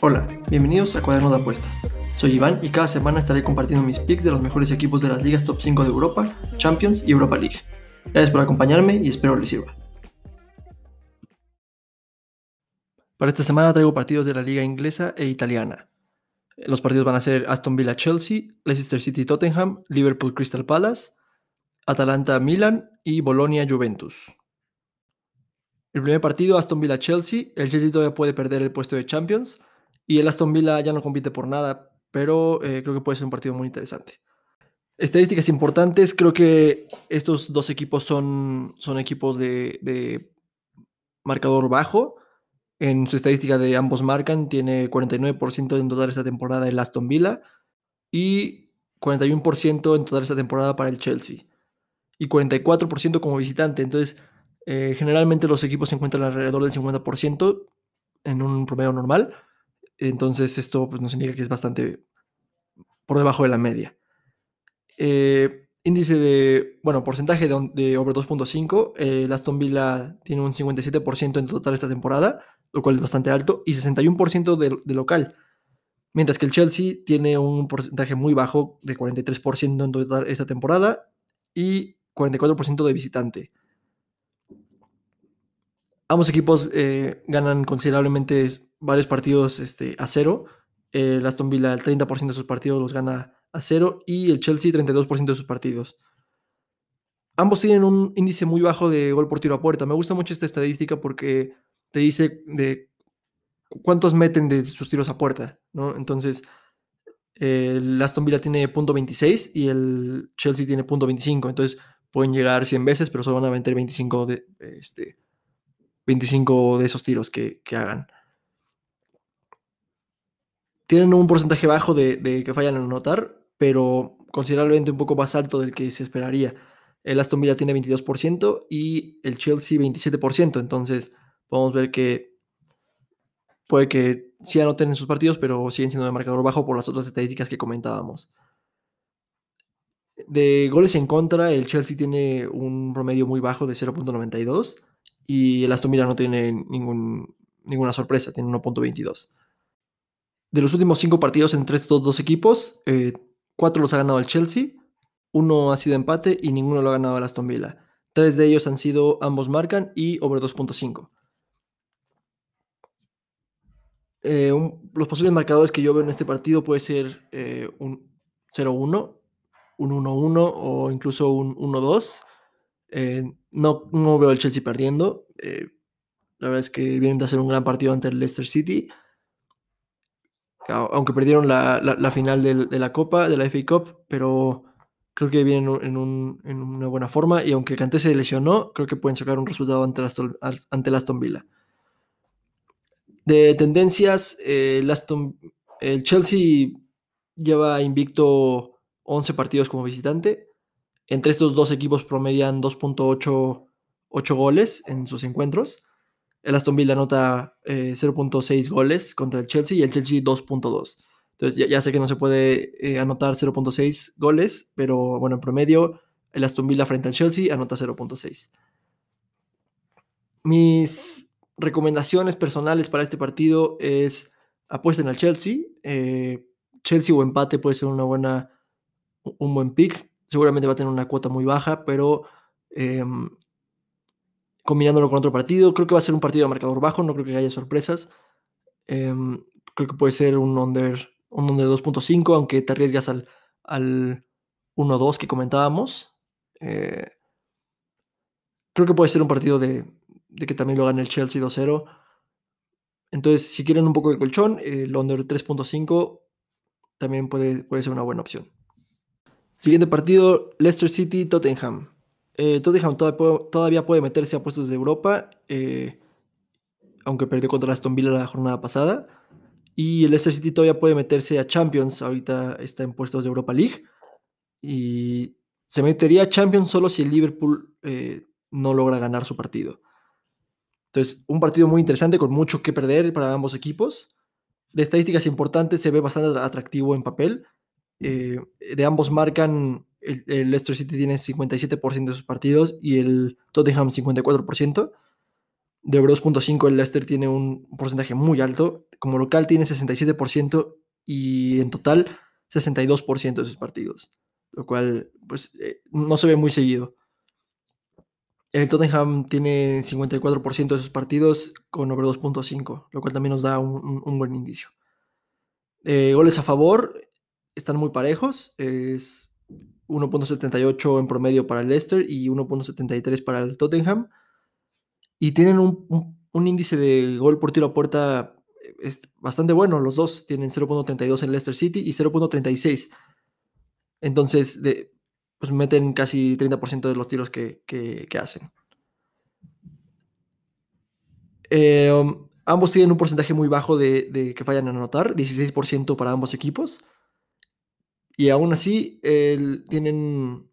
Hola, bienvenidos a Cuaderno de Apuestas. Soy Iván y cada semana estaré compartiendo mis picks de los mejores equipos de las ligas top 5 de Europa, Champions y Europa League. Gracias por acompañarme y espero les sirva. Para esta semana traigo partidos de la liga inglesa e italiana. Los partidos van a ser Aston Villa Chelsea, Leicester City Tottenham, Liverpool Crystal Palace, Atalanta Milan y Bolonia Juventus. El primer partido, Aston Villa Chelsea, el Chelsea todavía puede perder el puesto de Champions. Y el Aston Villa ya no compite por nada, pero eh, creo que puede ser un partido muy interesante. Estadísticas importantes, creo que estos dos equipos son, son equipos de, de marcador bajo. En su estadística de ambos marcan, tiene 49% en total esta temporada el Aston Villa y 41% en total esta temporada para el Chelsea. Y 44% como visitante. Entonces, eh, generalmente los equipos se encuentran alrededor del 50% en un promedio normal. Entonces, esto pues, nos indica que es bastante por debajo de la media. Eh, índice de, bueno, porcentaje de, de over 2.5. el Aston Villa tiene un 57% en total esta temporada lo cual es bastante alto, y 61% de, local. Mientras que el Chelsea tiene un porcentaje muy bajo de 43% en total esta temporada y 44% de visitante. Ambos equipos eh, ganan considerablemente varios partidos este, a cero. El Aston Villa el 30% de sus partidos los gana a cero y el Chelsea 32% de sus partidos. Ambos tienen un índice muy bajo de gol por tiro a puerta. Me gusta mucho esta estadística porque te dice de cuántos meten de sus tiros a puerta, ¿no? Entonces, el Aston Villa tiene punto .26 y el Chelsea tiene punto .25, entonces pueden llegar 100 veces, pero solo van a meter 25 de, este, 25 de esos tiros que, hagan. Tienen un porcentaje bajo de, de que fallan en anotar, pero considerablemente un poco más alto del que se esperaría. El Aston Villa tiene 22% y el Chelsea 27%, entonces podemos ver que puede que sí anoten en sus partidos, pero siguen siendo de marcador bajo por las otras estadísticas que comentábamos. De goles en contra, el Chelsea tiene un promedio muy bajo de 0.92 y el Aston Villa no tiene ningún, ninguna sorpresa, tiene 1.22. De los últimos cinco partidos entre estos dos equipos, eh, cuatro los ha ganado el Chelsea, uno ha sido empate y ninguno lo ha ganado el Aston Villa. Tres de ellos han sido ambos marcan y over 2.5. Eh, los posibles marcadores que yo veo en este partido puede ser eh, un 0-1, un 1-1 o incluso un 1-2. Eh, no, no, veo al Chelsea perdiendo. la verdad es que vienen de hacer un gran partido ante el Leicester City. Aunque perdieron la, la, final de, la Copa, de la FA Cup, pero creo que vienen en, un, en, una buena forma. Y aunque Kanté se lesionó, creo que pueden sacar un resultado ante ante el Aston Villa. De tendencias, eh, el, Chelsea lleva invicto 11 partidos como visitante. Entre estos dos equipos promedian 2.8 goles en sus encuentros. El Aston Villa anota 0.6 eh, goles contra el Chelsea y el Chelsea 2.2. Entonces ya, sé que no se puede eh, anotar 0.6 goles, pero bueno, en promedio el Aston Villa frente al Chelsea anota 0.6. Mis recomendaciones personales para este partido es apuesten al Chelsea. Eh, Chelsea o empate puede ser una buena, un buen pick. Seguramente va a tener una cuota muy baja, pero em, combinándolo con otro partido, creo que va a ser un partido de marcador bajo, no creo que haya sorpresas. Em, creo que puede ser un under, un under 2.5, aunque te arriesgas al, al 1-2 que comentábamos. Eh, creo que puede ser un partido de, de que también lo gane el Chelsea 2-0. Entonces, si quieren un poco de colchón, el under 3.5 también puede, puede ser una buena opción. Siguiente partido, Leicester City-Tottenham. Eh, Tottenham todavía puede, meterse a puestos de Europa, eh, aunque perdió contra Aston Villa la jornada pasada. Y el Leicester City todavía puede meterse a Champions, ahorita está en puestos de Europa League. Y se metería a Champions solo si el Liverpool eh, no logra ganar su partido. Entonces, un partido muy interesante con mucho que perder para ambos equipos. De estadísticas importantes, se ve bastante atractivo en papel. Eh, de ambos marcan, el, Leicester City tiene 57% de sus partidos y el Tottenham 54%. De over 2.5 el Leicester tiene un porcentaje muy alto. Como local tiene 67% y en total 62% de sus partidos. Lo cual pues eh, no se ve muy seguido. El Tottenham tiene 54% de sus partidos con over 2.5, lo cual también nos da un, un buen indicio. Eh, goles a favor están muy parejos. Es 1.78 en promedio para el Leicester y 1.73 para el Tottenham. Y tienen un, índice de gol por tiro a puerta eh, es bastante bueno. Los dos tienen 0.32 en Leicester City y 0.36. Entonces, de, pues meten casi 30% de los tiros que, hacen. Eh, um, ambos tienen un porcentaje muy bajo de, que fallan a anotar, 16% para ambos equipos. Y aún así, tienen...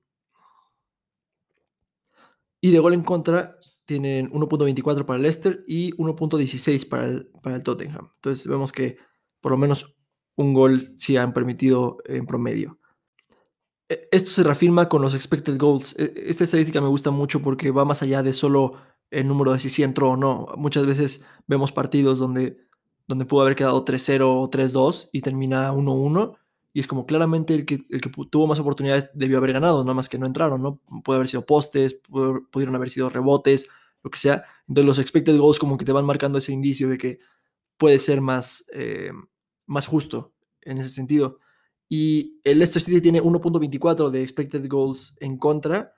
Y de gol en contra, tienen 1.24 para el Leicester y 1.16 para el, para el Tottenham. Entonces vemos que por lo menos un gol sí han permitido en promedio. E, esto se reafirma con los expected goals. E, esta estadística me gusta mucho porque va más allá de solo el número de si sí entró o no. Muchas veces vemos partidos donde, donde pudo haber quedado 3-0 o 3-2 y termina 1-1 y es como claramente el que, el que tuvo más oportunidades debió haber ganado, nada más que no entraron, ¿no? Puede haber sido postes, pudieron haber sido rebotes, lo que sea. Entonces los expected goals como que te van marcando ese indicio de que puede ser más, eh, más justo en ese sentido. Y el Leicester City tiene 1.24 de expected goals en contra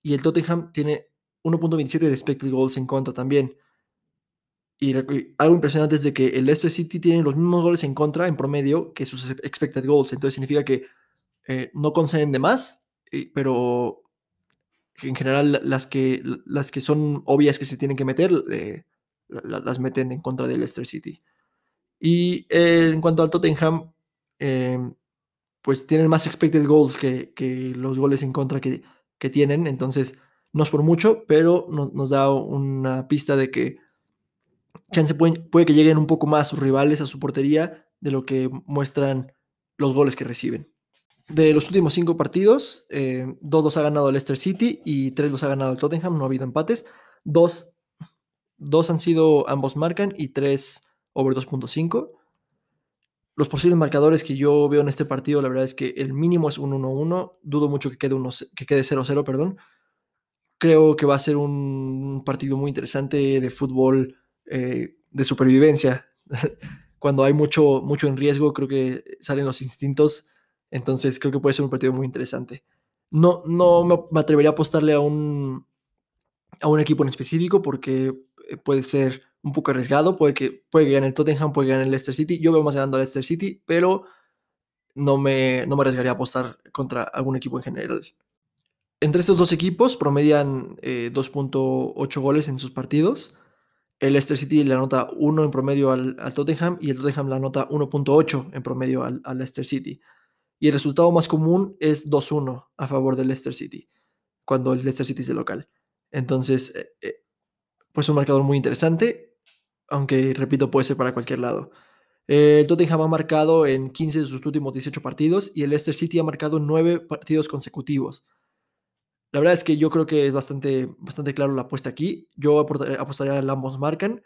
y el Tottenham tiene 1.27 de expected goals en contra también. Y, algo impresionante es de que el Leicester City tiene los mismos goles en contra en promedio que sus expected goals. Entonces significa que eh, no conceden de más, pero en general las que, las que son obvias que se tienen que meter, eh, las meten en contra del Leicester City. Y eh, en cuanto al Tottenham, pues tienen más expected goals que, los goles en contra que, que, tienen. Entonces, no es por mucho, pero nos da una pista de que chance puede, que lleguen un poco más sus rivales a su portería de lo que muestran los goles que reciben. De los últimos cinco partidos, eh, dos los ha ganado el Leicester City y tres los ha ganado el Tottenham, no ha habido empates. Dos, dos han sido, ambos marcan y tres over 2.5. Los posibles marcadores que yo veo en este partido, la verdad es que el mínimo es un 1-1. Dudo mucho que quede 0-0, perdón. Creo que va a ser un partido muy interesante de fútbol eh, de supervivencia. Cuando hay mucho, mucho en riesgo, creo que salen los instintos. Entonces creo que puede ser un partido muy interesante. No, no me, atrevería a apostarle a un, a un equipo en específico porque eh, puede ser un poco arriesgado. Puede que, puede que gane el Tottenham, puede que gane el Leicester City. Yo veo más ganando al Leicester City, pero no me, no me arriesgaría a apostar contra algún equipo en general. Entre estos dos equipos promedian 2.8 eh, goles en sus partidos. El Leicester City le anota 1 en promedio al, Tottenham y el Tottenham le anota 1.8 en promedio al, Leicester City. Y el resultado más común es 2-1 a favor del Leicester City, cuando el Leicester City es de local. Entonces, eh, eh, pues un marcador muy interesante, aunque repito, puede ser para cualquier lado. el Tottenham ha marcado en 15 de sus últimos 18 partidos y el Leicester City ha marcado en 9 partidos consecutivos. La verdad es que yo creo que es bastante, bastante claro la apuesta aquí. Yo apostaría a ambos marcan.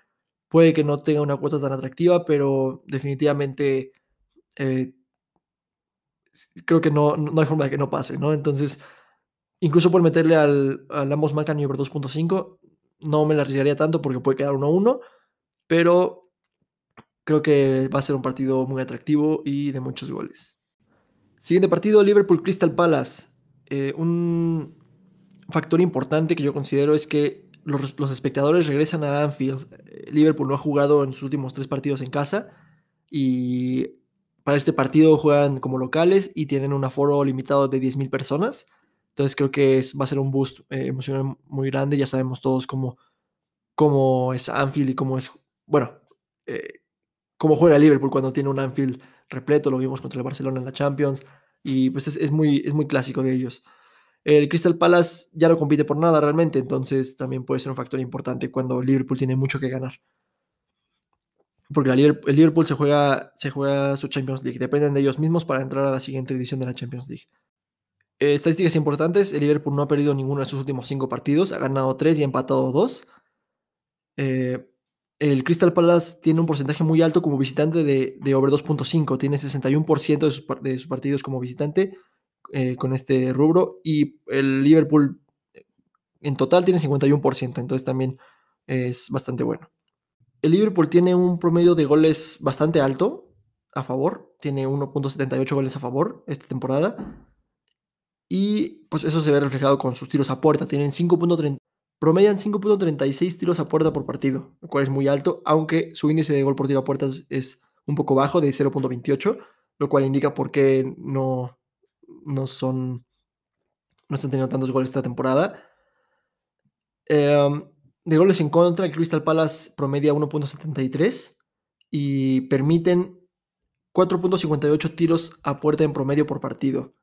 Puede que no tenga una cuota tan atractiva, pero definitivamente eh, creo que no, no hay forma de que no pase, ¿no? Entonces, incluso por meterle al, ambos marcan y over 2.5, no me la arriesgaría tanto porque puede quedar 1-1, pero creo que va a ser un partido muy atractivo y de muchos goles. Siguiente partido, Liverpool Crystal Palace. Eh, un, factor importante que yo considero es que los, espectadores regresan a Anfield. Eh, Liverpool no ha jugado en sus últimos tres partidos en casa y para este partido juegan como locales y tienen un aforo limitado de 10.000 personas. Entonces creo que va a ser un boost eh, emocional muy grande. Ya sabemos todos cómo, cómo es Anfield y cómo es, bueno, eh, cómo juega Liverpool cuando tiene un Anfield repleto. Lo vimos contra el Barcelona en la Champions y pues es, muy, es muy clásico de ellos. El Crystal Palace ya no compite por nada realmente, entonces también puede ser un factor importante cuando Liverpool tiene mucho que ganar. Porque el Liverpool se juega, se juega su Champions League, dependen de ellos mismos para entrar a la siguiente edición de la Champions League. Eh, estadísticas importantes, el Liverpool no ha perdido ninguno de sus últimos cinco partidos, ha ganado tres y ha empatado dos. Eh, el Crystal Palace tiene un porcentaje muy alto como visitante de, de over 2.5, tiene 61% de sus, de sus, partidos como visitante eh, con este rubro y el Liverpool en total tiene 51%, entonces también es bastante bueno. El Liverpool tiene un promedio de goles bastante alto a favor, tiene 1.78 goles a favor esta temporada. Y pues eso se ve reflejado con sus tiros a puerta, tienen 5.30 promedian 5.36 tiros a puerta por partido, lo cual es muy alto, aunque su índice de gol por tiro a puerta es un poco bajo, de 0.28, lo cual indica por qué no, no son no están teniendo tantos goles esta temporada. Em, de goles en contra, el Crystal Palace promedia 1.73 y permiten 4.58 tiros a puerta en promedio por partido.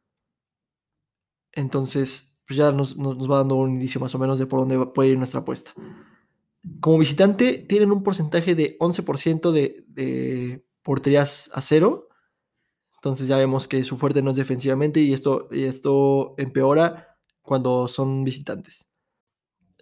Entonces, pues ya nos, va dando un indicio más o menos de por dónde puede ir nuestra apuesta. Como visitante, tienen un porcentaje de 11% de, de porterías a cero. Entonces ya vemos que su fuerte no es defensivamente y esto, y esto empeora cuando son visitantes.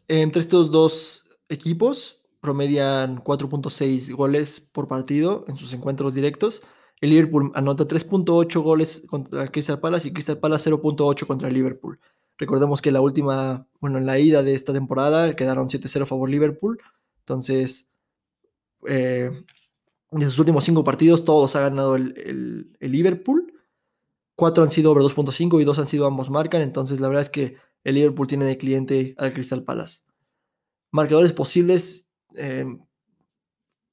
Entre estos dos equipos promedian 4.6 goles por partido en sus encuentros directos. El Liverpool anota 3.8 goles contra Crystal Palace y Crystal Palace 0.8 contra Liverpool. Recordemos que la última, bueno, en la ida de esta temporada quedaron 7-0 a favor Liverpool. Entonces, eh, de sus últimos cinco partidos, todos ha ganado el, el Liverpool. Cuatro han sido over 2.5 y dos han sido ambos marcan. Entonces, la verdad es que el Liverpool tiene de cliente al Crystal Palace. Marcadores posibles, em,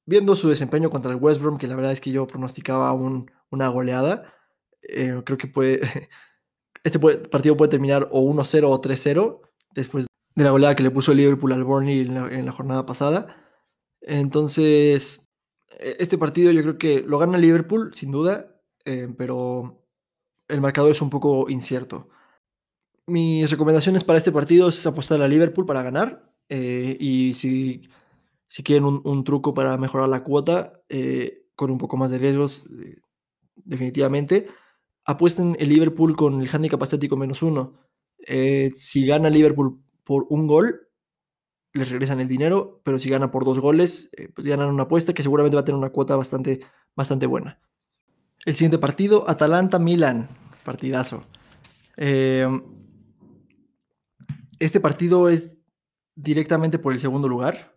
viendo su desempeño contra el West Brom, que la verdad es que yo pronosticaba una goleada, eh, creo que puede, este partido puede terminar o 1-0 o 3-0 después de la goleada que le puso el Liverpool al Burnley en la, jornada pasada. Entonces, este partido yo creo que lo gana Liverpool, sin duda, eh, pero el marcador es un poco incierto. Mis recomendaciones para este partido es apostar a Liverpool para ganar. Eh, y si, si quieren un, truco para mejorar la cuota, eh, con un poco más de riesgos, definitivamente, apuesten el Liverpool con el handicap estético menos uno. si gana Liverpool por un gol, les regresan el dinero, pero si gana por dos goles, pues ganan una apuesta que seguramente va a tener una cuota bastante, bastante buena. El siguiente partido, Atalanta-Milan, partidazo. Este partido es directamente por el segundo lugar.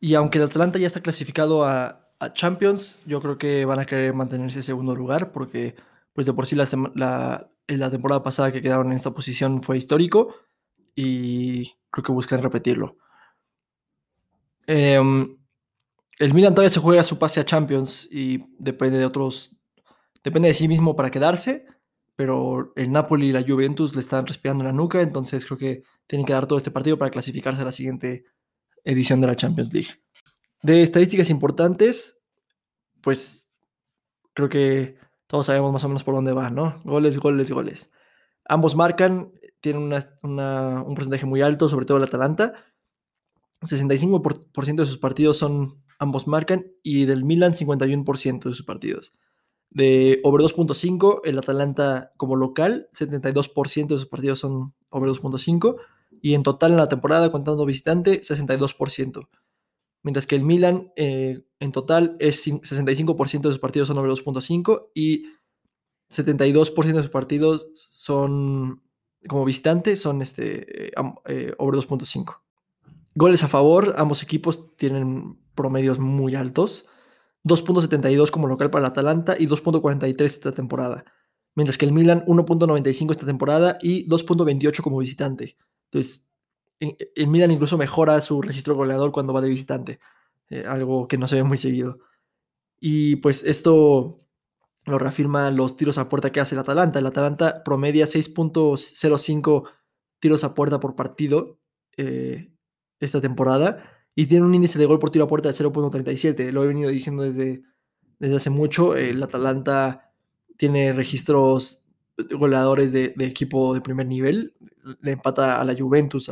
Y aunque el Atlanta ya está clasificado a, Champions, yo creo que van a querer mantenerse en segundo lugar porque pues de por sí la, la, la temporada pasada que quedaron en esta posición fue histórico y creo que buscan repetirlo. Em, el Milan todavía se juega su pase a Champions y depende de otros, depende de sí mismo para quedarse pero el Napoli y la Juventus le están respirando en la nuca, entonces creo que tienen que dar todo este partido para clasificarse a la siguiente edición de la Champions League. De estadísticas importantes, pues creo que todos sabemos más o menos por dónde va, ¿no? Goles, goles, goles. Ambos marcan, tienen un porcentaje muy alto, sobre todo el Atalanta. 65% de sus partidos son ambos marcan y del Milan 51% de sus partidos. De over 2.5, el Atalanta como local, 72% de sus partidos son over 2.5. Y en total en la temporada, contando visitante, 62%. Mientras que el Milan eh, en total es 65% de sus partidos son over 2.5 y 72% de sus partidos son como visitante son este, eh, over 2.5. Goles a favor, ambos equipos tienen promedios muy altos. 2.72 como local para el Atalanta y 2.43 esta temporada. Mientras que el Milan 1.95 esta temporada y 2.28 como visitante. Entonces, el Milan incluso mejora su registro goleador cuando va de visitante. Eh, algo que no se ve muy seguido. Y pues esto lo reafirma los tiros a puerta que hace el Atalanta. El Atalanta promedia 6.05 tiros a puerta por partido eh, esta temporada y tiene un índice de gol por tiro a puerta de 0.37. Lo he venido diciendo desde, desde hace mucho. El Atalanta tiene registros goleadores de, equipo de primer nivel. Le empata a la Juventus,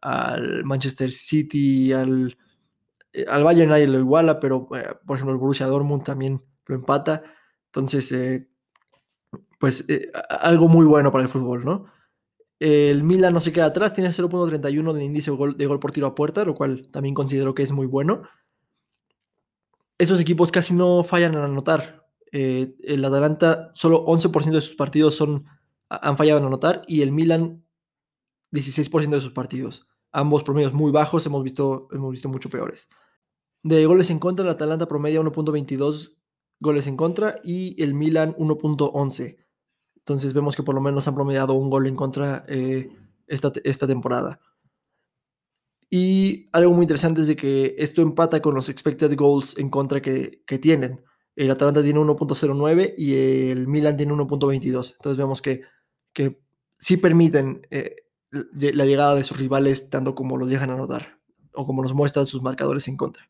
al Manchester City, al, eh, al Bayern nadie lo iguala, pero eh, por ejemplo el Borussia Dortmund también lo empata. Entonces, eh, pues algo muy bueno para el fútbol, ¿no? El Milan no se queda atrás, tiene 0.31 de índice de gol, de gol por tiro a puerta, lo cual también considero que es muy bueno. Esos equipos casi no fallan en anotar. Eh, el Atalanta, solo 11% de sus partidos son, han fallado en anotar y el Milan, 16% de sus partidos. Ambos promedios muy bajos, hemos visto, hemos visto mucho peores. De goles en contra, el Atalanta promedia 1.22 goles en contra y el Milan 1.11. Entonces vemos que por lo menos han promediado un gol en contra eh, esta, esta temporada. Y algo muy interesante es de que esto empata con los expected goals en contra que, que tienen. El Atalanta tiene 1.09 y el Milan tiene 1.22. Entonces vemos que, que sí permiten eh, la llegada de sus rivales tanto como los dejan anotar o como nos muestran sus marcadores en contra.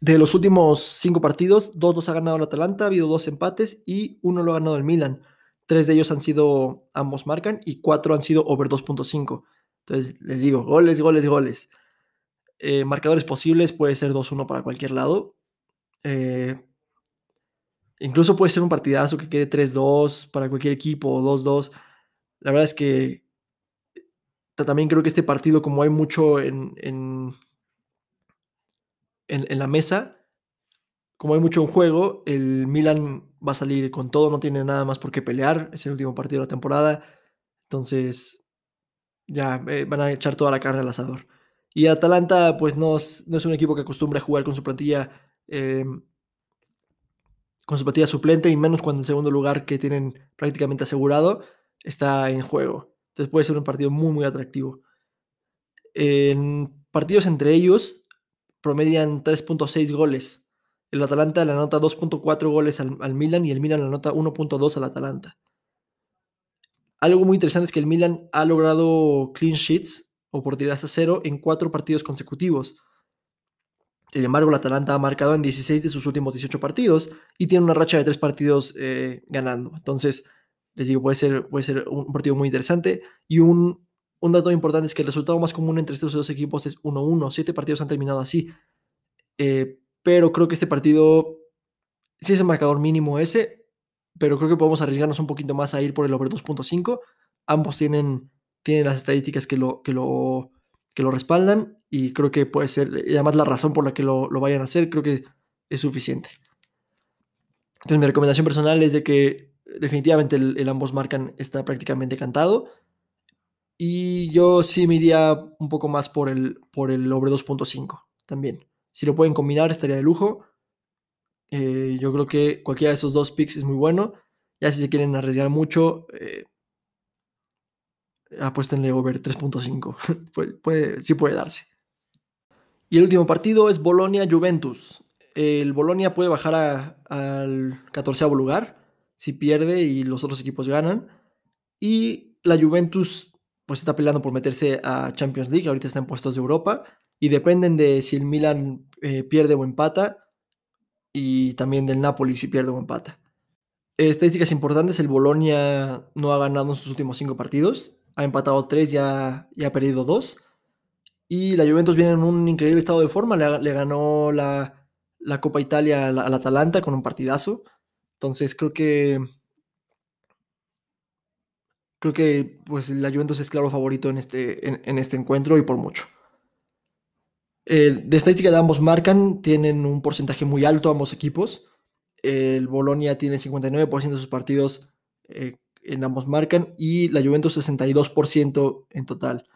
De los últimos cinco partidos, dos los ha ganado el Atalanta, ha habido dos empates y uno lo ha ganado el Milan. Tres de ellos han sido, ambos marcan, y cuatro han sido over 2.5. Entonces, les digo, goles, goles, goles. Eh, marcadores posibles, puede ser 2-1 para cualquier lado. Eh, incluso puede ser un partidazo que quede 3-2 para cualquier equipo, o 2-2. La verdad es que también creo que este partido, como hay mucho en, en, en, en la mesa, como hay mucho en juego, el Milan va a salir con todo, no tiene nada más por qué pelear, es el último partido de la temporada, entonces ya eh, van a echar toda la carne al asador. Y Atalanta pues no es, un equipo que acostumbra a jugar con su plantilla eh, con su plantilla suplente y menos cuando el segundo lugar que tienen prácticamente asegurado está en juego. Entonces puede ser un partido muy muy atractivo. En partidos entre ellos promedian 3.6 goles el Atalanta le anota 2.4 goles al, Milan y el Milan le anota 1.2 al Atalanta. Algo muy interesante es que el Milan ha logrado clean sheets o por a cero en cuatro partidos consecutivos. Sin embargo, el Atalanta ha marcado en 16 de sus últimos 18 partidos y tiene una racha de tres partidos eh, ganando. Entonces, les digo, puede ser, puede ser un partido muy interesante. Y un, un dato importante es que el resultado más común entre estos dos equipos es 1-1. Siete partidos han terminado así. Eh, pero creo que este partido sí es el marcador mínimo ese, pero creo que podemos arriesgarnos un poquito más a ir por el over 2.5. Ambos tienen, tienen las estadísticas que lo, que, lo, que lo respaldan y creo que puede ser, y además la razón por la que lo, lo vayan a hacer, creo que es suficiente. Entonces mi recomendación personal es de que definitivamente el, ambos marcan está prácticamente cantado. Y yo sí me iría un poco más por el, por el over 2.5 también. Si lo pueden combinar, estaría de lujo. Eh, yo creo que cualquiera de esos dos picks es muy bueno. Ya si se quieren arriesgar mucho, eh, apuéstenle over 3.5. puede, sí puede darse. Y el último partido es Bolonia-Juventus. El Bolonia puede bajar al 14 lugar si pierde y los otros equipos ganan. Y la Juventus pues está peleando por meterse a Champions League. Ahorita está en puestos de Europa y dependen de si el Milan eh, pierde o empata y también del Napoli si pierde o empata. Estadísticas importantes, el Bolonia no ha ganado en sus últimos cinco partidos, ha empatado tres y ha, perdido dos. Y la Juventus viene en un increíble estado de forma, le, ganó la, Copa Italia al, Atalanta con un partidazo. Entonces creo que creo que pues la Juventus es claro favorito en este, en este encuentro y por mucho. Eh, de estadística de ambos marcan, tienen un porcentaje muy alto ambos equipos. El Bolonia tiene 59% de sus partidos eh, en ambos marcan y la Juventus 62% en total.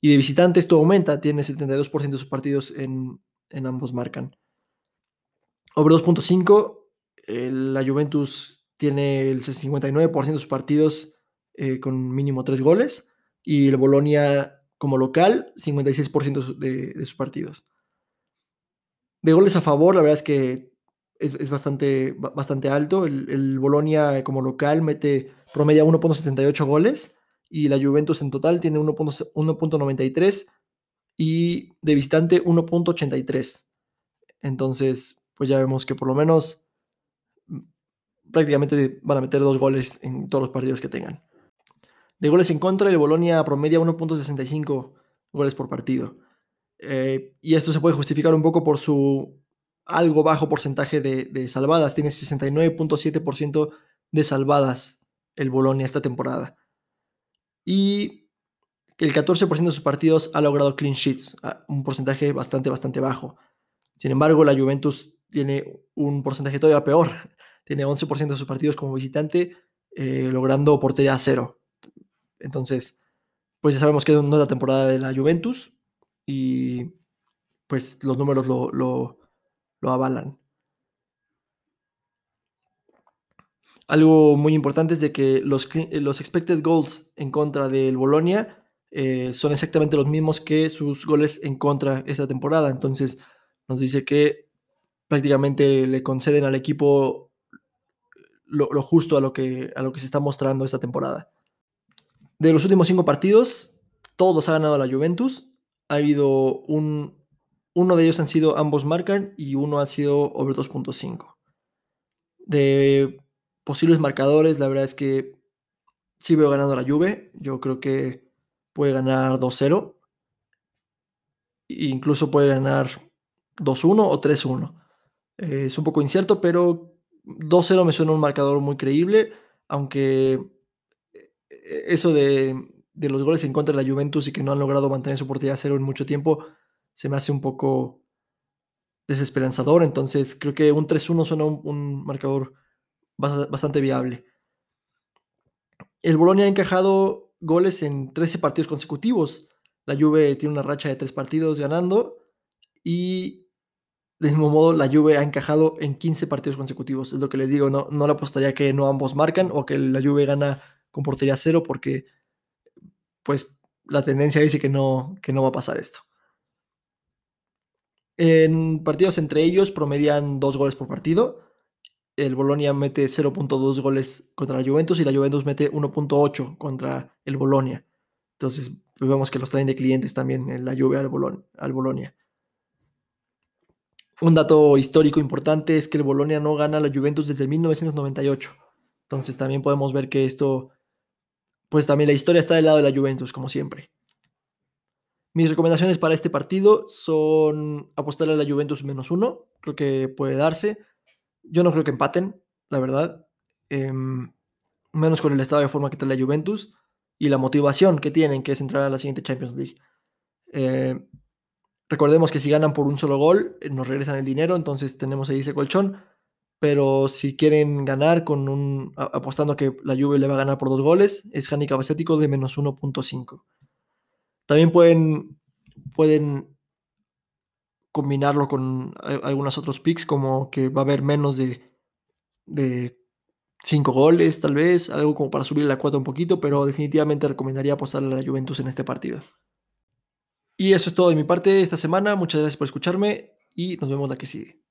Y de visitantes esto aumenta, tiene 72% de sus partidos en, ambos marcan. Over 2.5, la Juventus tiene el 59% de sus partidos eh, con mínimo 3 goles y el Bolonia como local, 56% de, de, sus partidos. De goles a favor, la verdad es que es, bastante, bastante alto. El, el, Bolonia como local mete promedia 1.78 goles y la Juventus en total tiene 1.93 y de visitante 1.83. Entonces, pues ya vemos que por lo menos mm, prácticamente van a meter dos goles en todos los partidos que tengan. De goles en contra, el Bolonia promedia 1.65 goles por partido. Eh, y esto se puede justificar un poco por su algo bajo porcentaje de, salvadas. Tiene 69.7% de salvadas el Bolonia esta temporada. Y el 14% de sus partidos ha logrado clean sheets, un porcentaje bastante, bastante bajo. Sin embargo, la Juventus tiene un porcentaje todavía peor. Tiene 11% de sus partidos como visitante, eh, logrando portería a cero. Entonces, pues ya sabemos que no es la temporada de la Juventus y pues los números lo, lo, avalan. Algo muy importante es de que los, los expected goals en contra del Bolonia eh, son exactamente los mismos que sus goles en contra esta temporada. Entonces nos dice que prácticamente le conceden al equipo lo, lo, justo a lo, que, a lo que se está mostrando esta temporada. De los últimos cinco partidos, todos ha ganado la Juventus. Ha habido un... Uno de ellos han sido ambos marcan y uno ha sido over 2.5. De posibles marcadores, la verdad es que sí veo ganando la Juve. Yo creo que puede ganar 2-0. Incluso puede ganar 2-1 o 3-1. Eh, es un poco incierto, pero 2-0 me suena un marcador muy creíble, aunque eso de, de, los goles en contra de la Juventus y que no han logrado mantener su portería a cero en mucho tiempo, se me hace un poco desesperanzador. Entonces creo que un 3-1 suena un, un marcador bastante viable. El Bolonia ha encajado goles en 13 partidos consecutivos. La Juve tiene una racha de 3 partidos ganando y del mismo modo la Juve ha encajado en 15 partidos consecutivos. Es lo que les digo, no, no le apostaría que no ambos marcan o que la Juve gana con portería cero porque pues la tendencia dice que no, que no va a pasar esto. En partidos entre ellos promedian dos goles por partido el Bolonia mete 0.2 goles contra la Juventus y la Juventus mete 1.8 contra el Bolonia. Entonces, pues vemos que los traen de clientes también en la Juve al, al Bolonia. Un dato histórico importante es que el Bolonia no gana a la Juventus desde 1998. Entonces también podemos ver que esto, pues también la historia está del lado de la Juventus, como siempre. Mis recomendaciones para este partido son apostarle a la Juventus menos uno, creo que puede darse. Yo no creo que empaten, la verdad. Eh, menos con el estado de forma que trae la Juventus y la motivación que tienen, que es entrar a la siguiente Champions League. Eh, recordemos que si ganan por un solo gol, eh, nos regresan el dinero, entonces tenemos ahí ese colchón. Pero si quieren ganar con un apostando que la Juve le va a ganar por dos goles, es handicap estético de menos 1.5. También pueden, combinarlo con algunos otros picks, como que va a haber menos de, de 5 goles, tal vez, algo como para subir la cuota un poquito, pero definitivamente recomendaría apostarle a la Juventus en este partido. Y eso es todo de mi parte esta semana. Muchas gracias por escucharme y nos vemos la que sigue.